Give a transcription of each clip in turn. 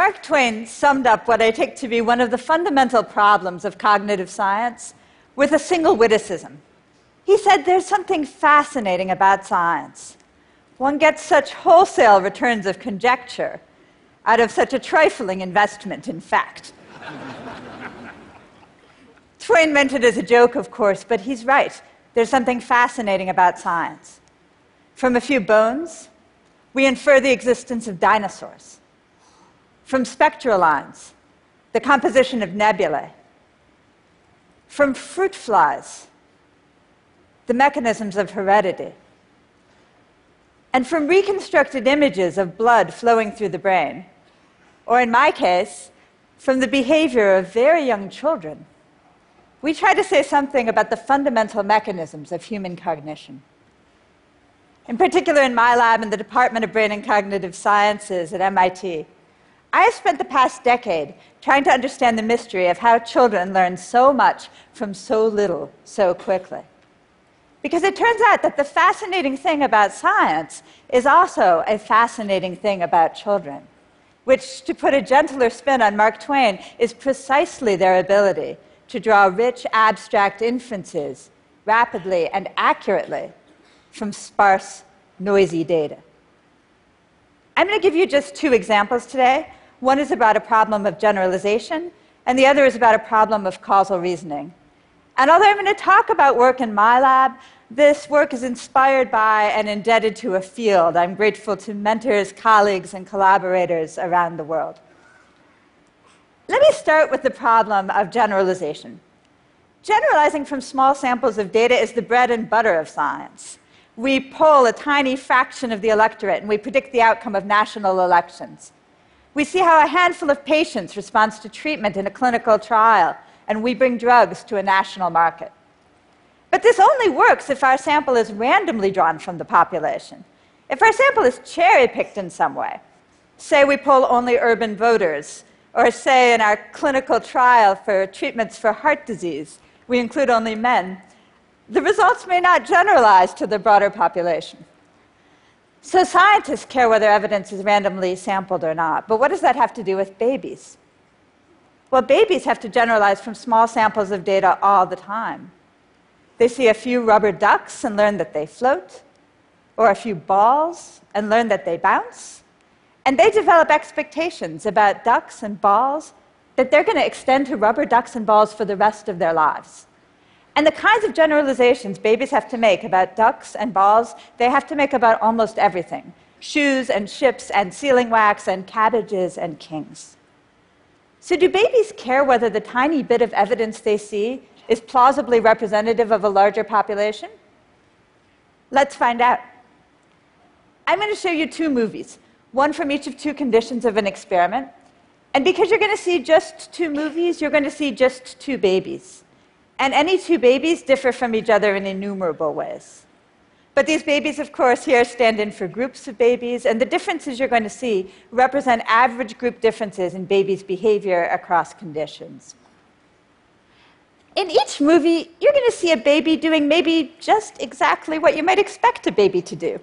Mark Twain summed up what I take to be one of the fundamental problems of cognitive science with a single witticism. He said there's something fascinating about science. One gets such wholesale returns of conjecture out of such a trifling investment in fact. Twain meant it as a joke, of course, but he's right. There's something fascinating about science. From a few bones, we infer the existence of dinosaurs from spectral lines, the composition of nebulae, from fruit flies, the mechanisms of heredity, and from reconstructed images of blood flowing through the brain, or in my case, from the behavior of very young children, we try to say something about the fundamental mechanisms of human cognition. In particular, in my lab in the Department of Brain and Cognitive Sciences at MIT, I have spent the past decade trying to understand the mystery of how children learn so much from so little so quickly. Because it turns out that the fascinating thing about science is also a fascinating thing about children, which, to put a gentler spin on Mark Twain, is precisely their ability to draw rich, abstract inferences rapidly and accurately from sparse, noisy data. I'm going to give you just two examples today one is about a problem of generalization, and the other is about a problem of causal reasoning. And although I'm going to talk about work in my lab, this work is inspired by and indebted to a field. I'm grateful to mentors, colleagues, and collaborators around the world. Let me start with the problem of generalization. Generalizing from small samples of data is the bread and butter of science. We poll a tiny fraction of the electorate and we predict the outcome of national elections. We see how a handful of patients responds to treatment in a clinical trial, and we bring drugs to a national market. But this only works if our sample is randomly drawn from the population. If our sample is cherry picked in some way, say we poll only urban voters, or say in our clinical trial for treatments for heart disease, we include only men, the results may not generalize to the broader population. So scientists care whether evidence is randomly sampled or not, but what does that have to do with babies? Well, babies have to generalize from small samples of data all the time. They see a few rubber ducks and learn that they float, or a few balls and learn that they bounce. And they develop expectations about ducks and balls that they're going to extend to rubber ducks and balls for the rest of their lives. And the kinds of generalizations babies have to make about ducks and balls, they have to make about almost everything shoes and ships and sealing wax and cabbages and kings. So, do babies care whether the tiny bit of evidence they see is plausibly representative of a larger population? Let's find out. I'm going to show you two movies, one from each of two conditions of an experiment. And because you're going to see just two movies, you're going to see just two babies. And any two babies differ from each other in innumerable ways. But these babies, of course, here stand in for groups of babies, and the differences you're going to see represent average group differences in babies' behavior across conditions. In each movie, you're going to see a baby doing maybe just exactly what you might expect a baby to do.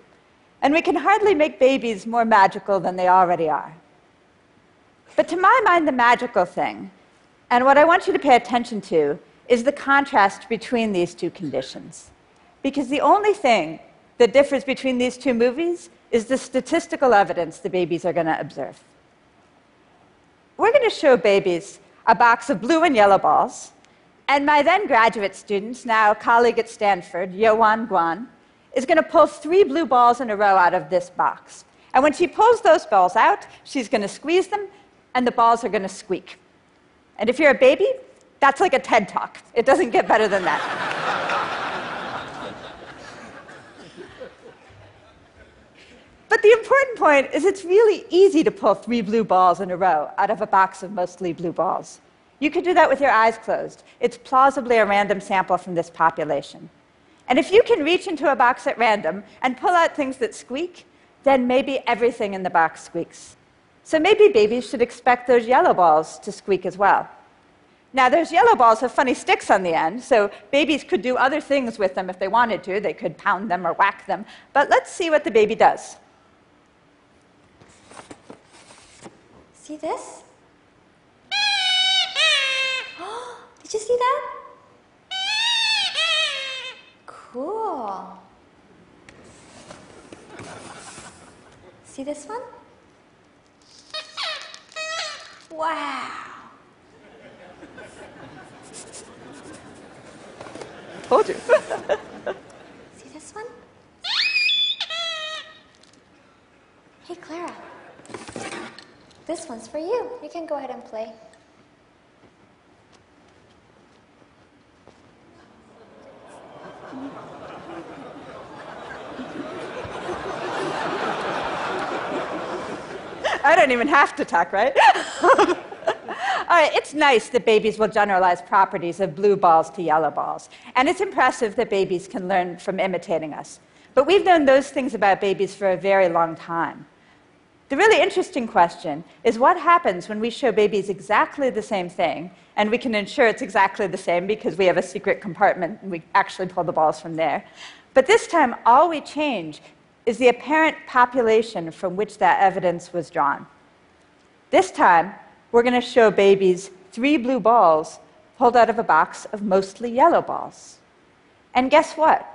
And we can hardly make babies more magical than they already are. But to my mind, the magical thing, and what I want you to pay attention to, is the contrast between these two conditions. Because the only thing that differs between these two movies is the statistical evidence the babies are going to observe. We're going to show babies a box of blue and yellow balls, and my then graduate student, now colleague at Stanford, Hyowon Gweon, is going to pull three blue balls in a row out of this box. And when she pulls those balls out, she's going to squeeze them, and the balls are going to squeak. And if you're a baby, that's like a TED talk. It doesn't get better than that. but the important point is it's really easy to pull three blue balls in a row out of a box of mostly blue balls. You could do that with your eyes closed. It's plausibly a random sample from this population. And if you can reach into a box at random and pull out things that squeak, then maybe everything in the box squeaks. So maybe babies should expect those yellow balls to squeak as well. Now, those yellow balls have funny sticks on the end, so babies could do other things with them if they wanted to. They could pound them or whack them. But let's see what the baby does. See this? Did you see that? Cool. See this one? Wow. Told you. See this one? Hey, Clara. This one's for you. You can go ahead and play. I don't even have to talk, right? All right, it's nice that babies will generalize properties of blue balls to yellow balls. And it's impressive that babies can learn from imitating us. But we've known those things about babies for a very long time. The really interesting question is what happens when we show babies exactly the same thing, and we can ensure it's exactly the same because we have a secret compartment and we actually pull the balls from there. But this time, all we change is the apparent population from which that evidence was drawn. This time, we're going to show babies three blue balls pulled out of a box of mostly yellow balls. And guess what?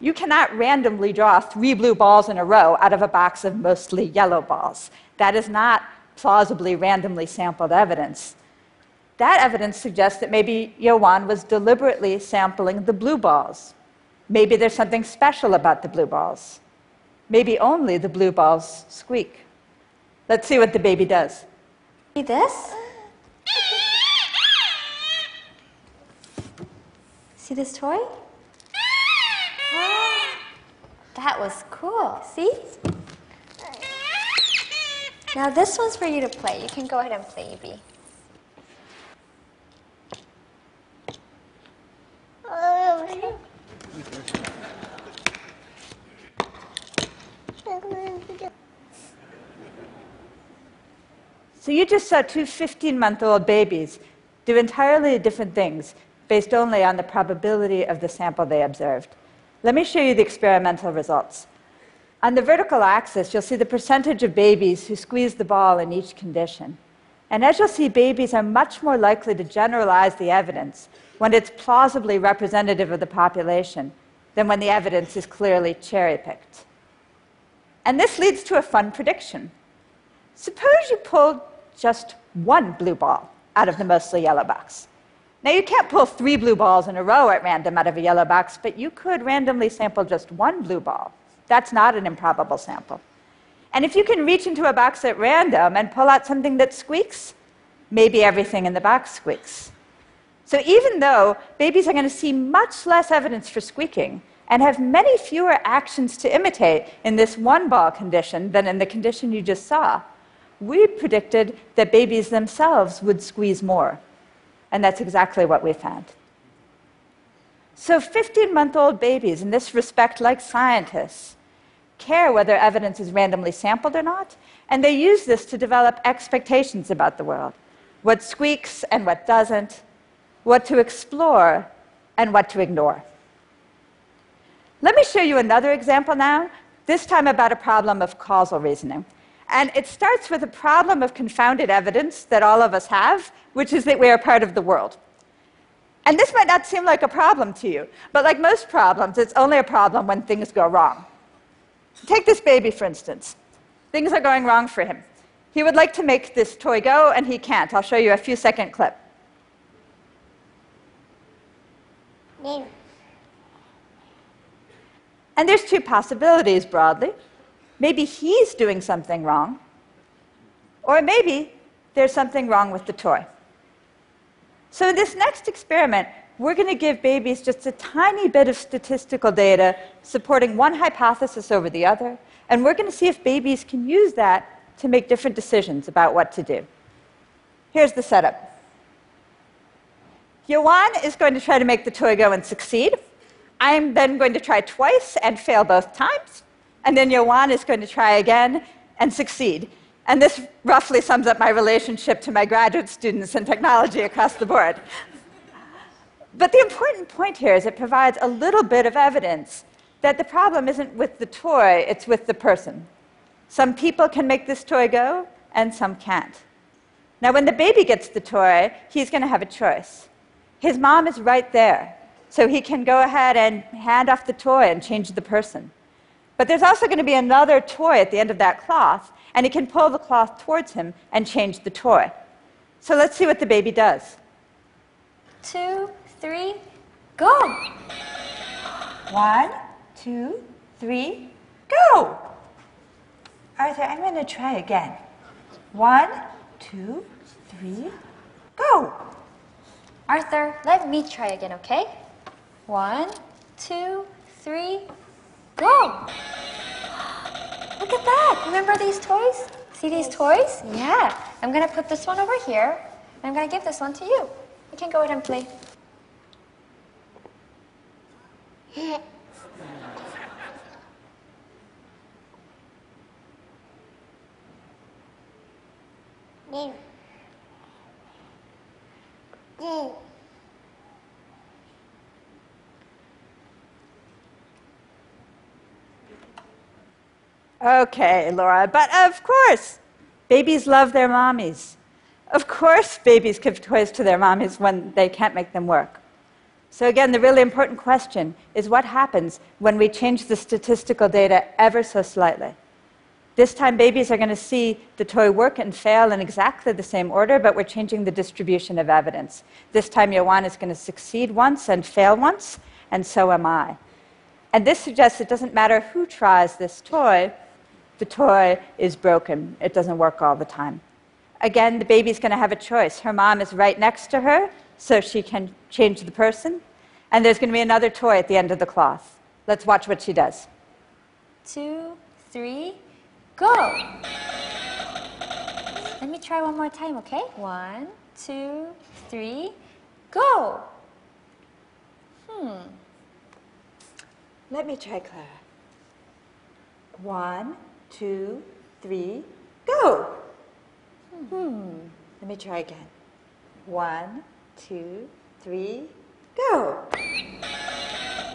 You cannot randomly draw three blue balls in a row out of a box of mostly yellow balls. That is not plausibly randomly sampled evidence. That evidence suggests that maybe Hyowon was deliberately sampling the blue balls. Maybe there's something special about the blue balls. Maybe only the blue balls squeak. Let's see what the baby does. See this? See this toy? Ah, that was cool. See? Now this one's for you to play. You can go ahead and play, Evie. You just saw two 15 month old babies do entirely different things based only on the probability of the sample they observed. Let me show you the experimental results. On the vertical axis, you'll see the percentage of babies who squeeze the ball in each condition. And as you'll see, babies are much more likely to generalize the evidence when it's plausibly representative of the population than when the evidence is clearly cherry picked. And this leads to a fun prediction. Suppose you pulled just one blue ball out of the mostly yellow box. Now, you can't pull three blue balls in a row at random out of a yellow box, but you could randomly sample just one blue ball. That's not an improbable sample. And if you can reach into a box at random and pull out something that squeaks, maybe everything in the box squeaks. So even though babies are going to see much less evidence for squeaking and have many fewer actions to imitate in this one ball condition than in the condition you just saw, we predicted that babies themselves would squeeze more. And that's exactly what we found. So 15 month old babies, in this respect, like scientists, care whether evidence is randomly sampled or not, and they use this to develop expectations about the world what squeaks and what doesn't, what to explore and what to ignore. Let me show you another example now, this time about a problem of causal reasoning. And it starts with a problem of confounded evidence that all of us have, which is that we are part of the world. And this might not seem like a problem to you, but like most problems, it's only a problem when things go wrong. Take this baby, for instance. Things are going wrong for him. He would like to make this toy go, and he can't. I'll show you a few second clip. And there's two possibilities broadly. Maybe he's doing something wrong, or maybe there's something wrong with the toy. So, in this next experiment, we're going to give babies just a tiny bit of statistical data supporting one hypothesis over the other, and we're going to see if babies can use that to make different decisions about what to do. Here's the setup Hyowon is going to try to make the toy go and succeed. I'm then going to try twice and fail both times. And then Hyowon is going to try again and succeed. And this roughly sums up my relationship to my graduate students in technology across the board. But the important point here is it provides a little bit of evidence that the problem isn't with the toy, it's with the person. Some people can make this toy go, and some can't. Now, when the baby gets the toy, he's going to have a choice. His mom is right there, so he can go ahead and hand off the toy and change the person. But there's also going to be another toy at the end of that cloth, and he can pull the cloth towards him and change the toy. So let's see what the baby does. Two, three, go! One, two, three, go! Arthur, I'm going to try again. One, two, three, go! Arthur, let me try again, okay? One, two, three, go! Look at that! Remember these toys? See these toys? Yeah. I'm gonna put this one over here, and I'm gonna give this one to you. You can go ahead and play. Okay, Laura, but of course, babies love their mommies. Of course, babies give toys to their mommies when they can't make them work. So, again, the really important question is what happens when we change the statistical data ever so slightly? This time, babies are going to see the toy work and fail in exactly the same order, but we're changing the distribution of evidence. This time, Hyowon is going to succeed once and fail once, and so am I. And this suggests it doesn't matter who tries this toy, the toy is broken. It doesn't work all the time. Again, the baby's going to have a choice. Her mom is right next to her, so she can change the person. And there's going to be another toy at the end of the cloth. Let's watch what she does. Two, three, go! Let me try one more time, okay? One, two, three, go! Hmm. Let me try Clara. One, two, three, go! Hmm. Let me try again. One, two, three, go!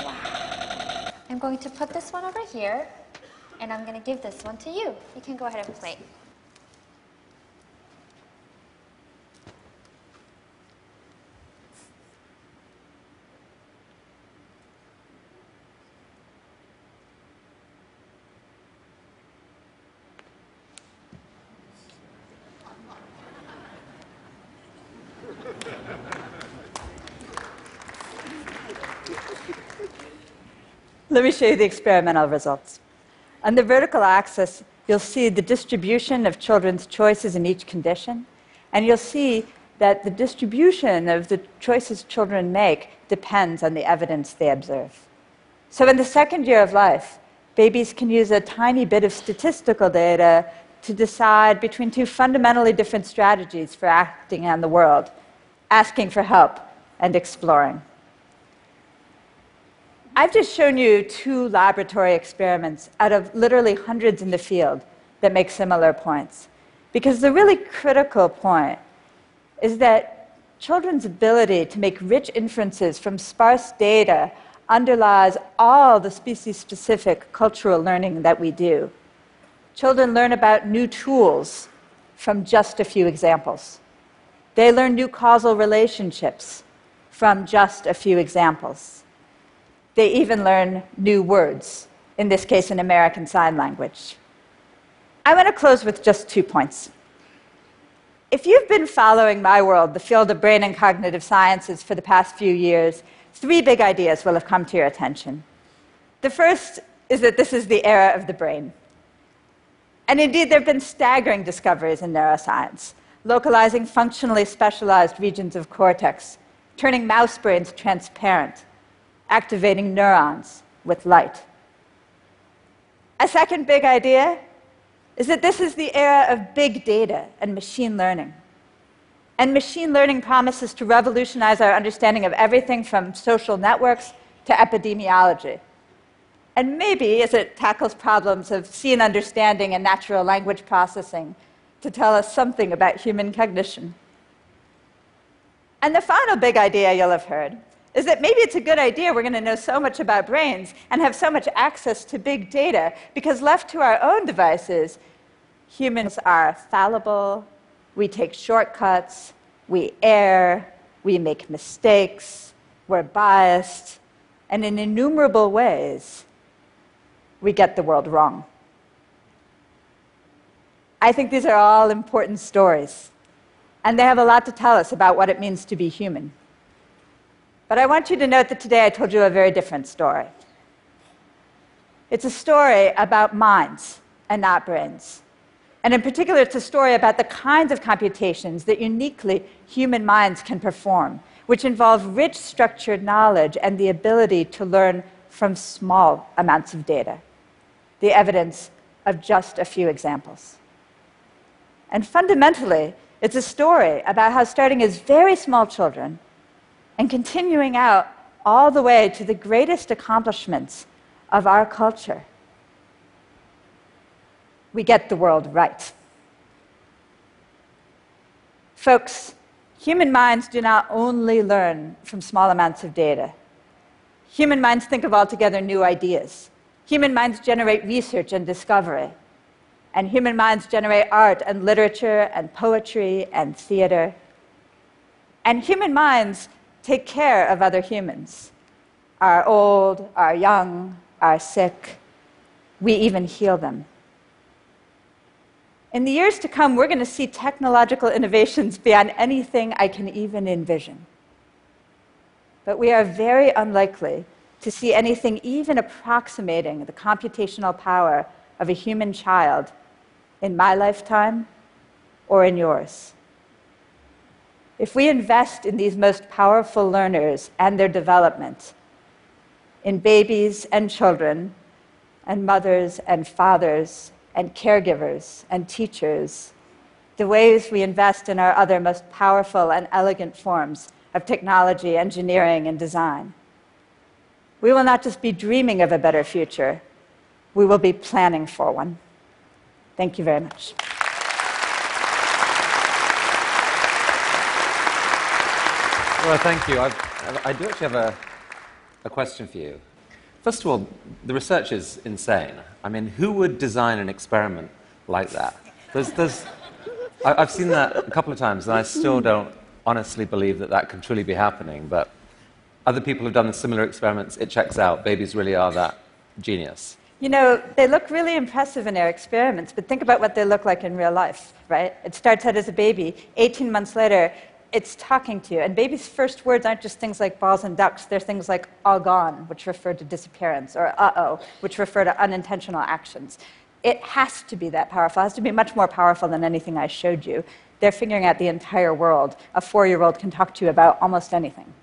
Wow. I'm going to put this one over here, and I'm going to give this one to you. You can go ahead and play. Let me show you the experimental results. On the vertical axis, you'll see the distribution of children's choices in each condition, and you'll see that the distribution of the choices children make depends on the evidence they observe. So, in the second year of life, babies can use a tiny bit of statistical data to decide between two fundamentally different strategies for acting on the world asking for help and exploring. I've just shown you two laboratory experiments out of literally hundreds in the field that make similar points. Because the really critical point is that children's ability to make rich inferences from sparse data underlies all the species specific cultural learning that we do. Children learn about new tools from just a few examples. They learn new causal relationships from just a few examples. They even learn new words, in this case, in American Sign Language. I want to close with just two points. If you've been following my world, the field of brain and cognitive sciences, for the past few years, three big ideas will have come to your attention. The first is that this is the era of the brain. And indeed, there have been staggering discoveries in neuroscience, localizing functionally specialized regions of cortex, turning mouse brains transparent, activating neurons with light. A second big idea is that this is the era of big data and machine learning. And machine learning promises to revolutionize our understanding of everything from social networks to epidemiology. And maybe, as it tackles problems of scene understanding and natural language processing, to tell us something about human cognition. And the final big idea you'll have heard is that maybe it's a good idea we're going to know so much about brains and have so much access to big data because left to our own devices, humans are fallible, We take shortcuts, we err, we make mistakes, we're biased, and in innumerable ways, we get the world wrong. I think these are all important stories, and they have a lot to tell us about what it means to be human. But I want you to note that today I told you a very different story. It's a story about minds and not brains. And in particular, it's a story about the kinds of computations that uniquely human minds can perform, which involve rich structured knowledge and the ability to learn from small amounts of data. The evidence of just a few examples. And fundamentally, it's a story about how starting as very small children and continuing out all the way to the greatest accomplishments of our culture, we get the world right. Folks, human minds do not only learn from small amounts of data. Human minds think of altogether new ideas. Human minds generate research and discovery. And human minds generate art and literature and poetry and theater. And human minds take care of other humans our old, our young, our sick. We even heal them. In the years to come, we're going to see technological innovations beyond anything I can even envision. But we are very unlikely to see anything even approximating the computational power of a human child in my lifetime or in yours. If we invest in these most powerful learners and their development, in babies and children, and mothers and fathers and caregivers and teachers, the ways we invest in our other most powerful and elegant forms of technology, engineering, and design. We will not just be dreaming of a better future, we will be planning for one. Thank you very much. Well, thank you. I've, I do actually have a, a question for you. First of all, the research is insane. I mean, who would design an experiment like that? There's, there's, I, have seen that a couple of times, and I still don't honestly believe that that can truly be happening. But other people have done similar experiments. It checks out. Babies really are that genius. You know, they look really impressive in their experiments, but think about what they look like in real life, right? It starts out as a baby. 18 months later, it's talking to you. And babies' first words aren't just things like balls and ducks, they're things like all gone, which refer to disappearance, or uh oh, which refer to unintentional actions. It has to be that powerful. It has to be much more powerful than anything I showed you. They're figuring out the entire world. A four year old can talk to you about almost anything.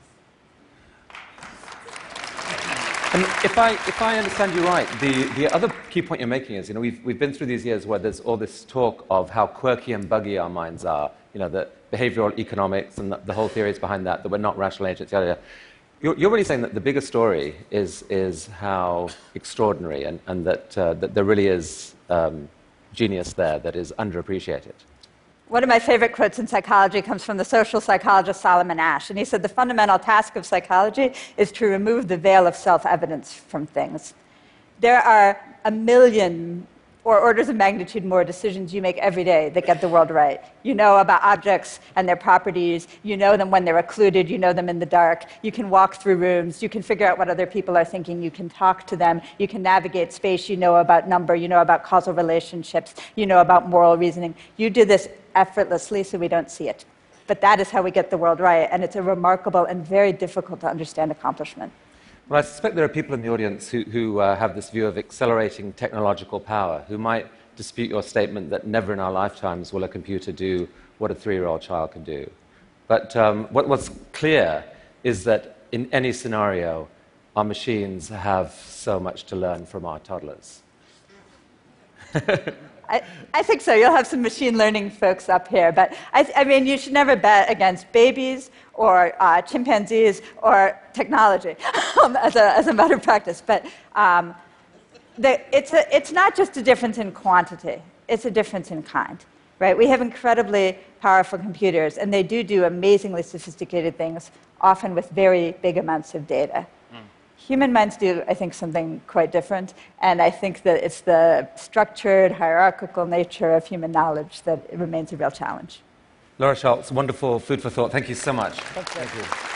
And if I, if I understand you right, the, the other key point you're making is, you know, we've, we've been through these years where there's all this talk of how quirky and buggy our minds are, you know, that behavioral economics and the, the whole theories behind that, that we're not rational agents, yada, yada. You're, you're really saying that the bigger story is, is how extraordinary and, and that, uh, that there really is um, genius there that is underappreciated. One of my favorite quotes in psychology comes from the social psychologist Solomon Asch. And he said, The fundamental task of psychology is to remove the veil of self evidence from things. There are a million or orders of magnitude more decisions you make every day that get the world right. You know about objects and their properties. You know them when they're occluded. You know them in the dark. You can walk through rooms. You can figure out what other people are thinking. You can talk to them. You can navigate space. You know about number. You know about causal relationships. You know about moral reasoning. You do this effortlessly so we don't see it. But that is how we get the world right. And it's a remarkable and very difficult to understand accomplishment. Well, I suspect there are people in the audience who, who uh, have this view of accelerating technological power, who might dispute your statement that never in our lifetimes will a computer do what a three year old child can do. But um, what, what's clear is that in any scenario, our machines have so much to learn from our toddlers. I, I, think so. You'll have some machine learning folks up here. But I, I mean, you should never bet against babies or uh, chimpanzees or technology um, as, a, as a matter of practice. But um, the, it's, a, it's not just a difference in quantity, it's a difference in kind. Right? We have incredibly powerful computers, and they do do amazingly sophisticated things, often with very big amounts of data. Human minds do, I think, something quite different, and I think that it's the structured, hierarchical nature of human knowledge that remains a real challenge. Laura Schulz, wonderful food for thought. Thank you so much. Thank you. Thank you.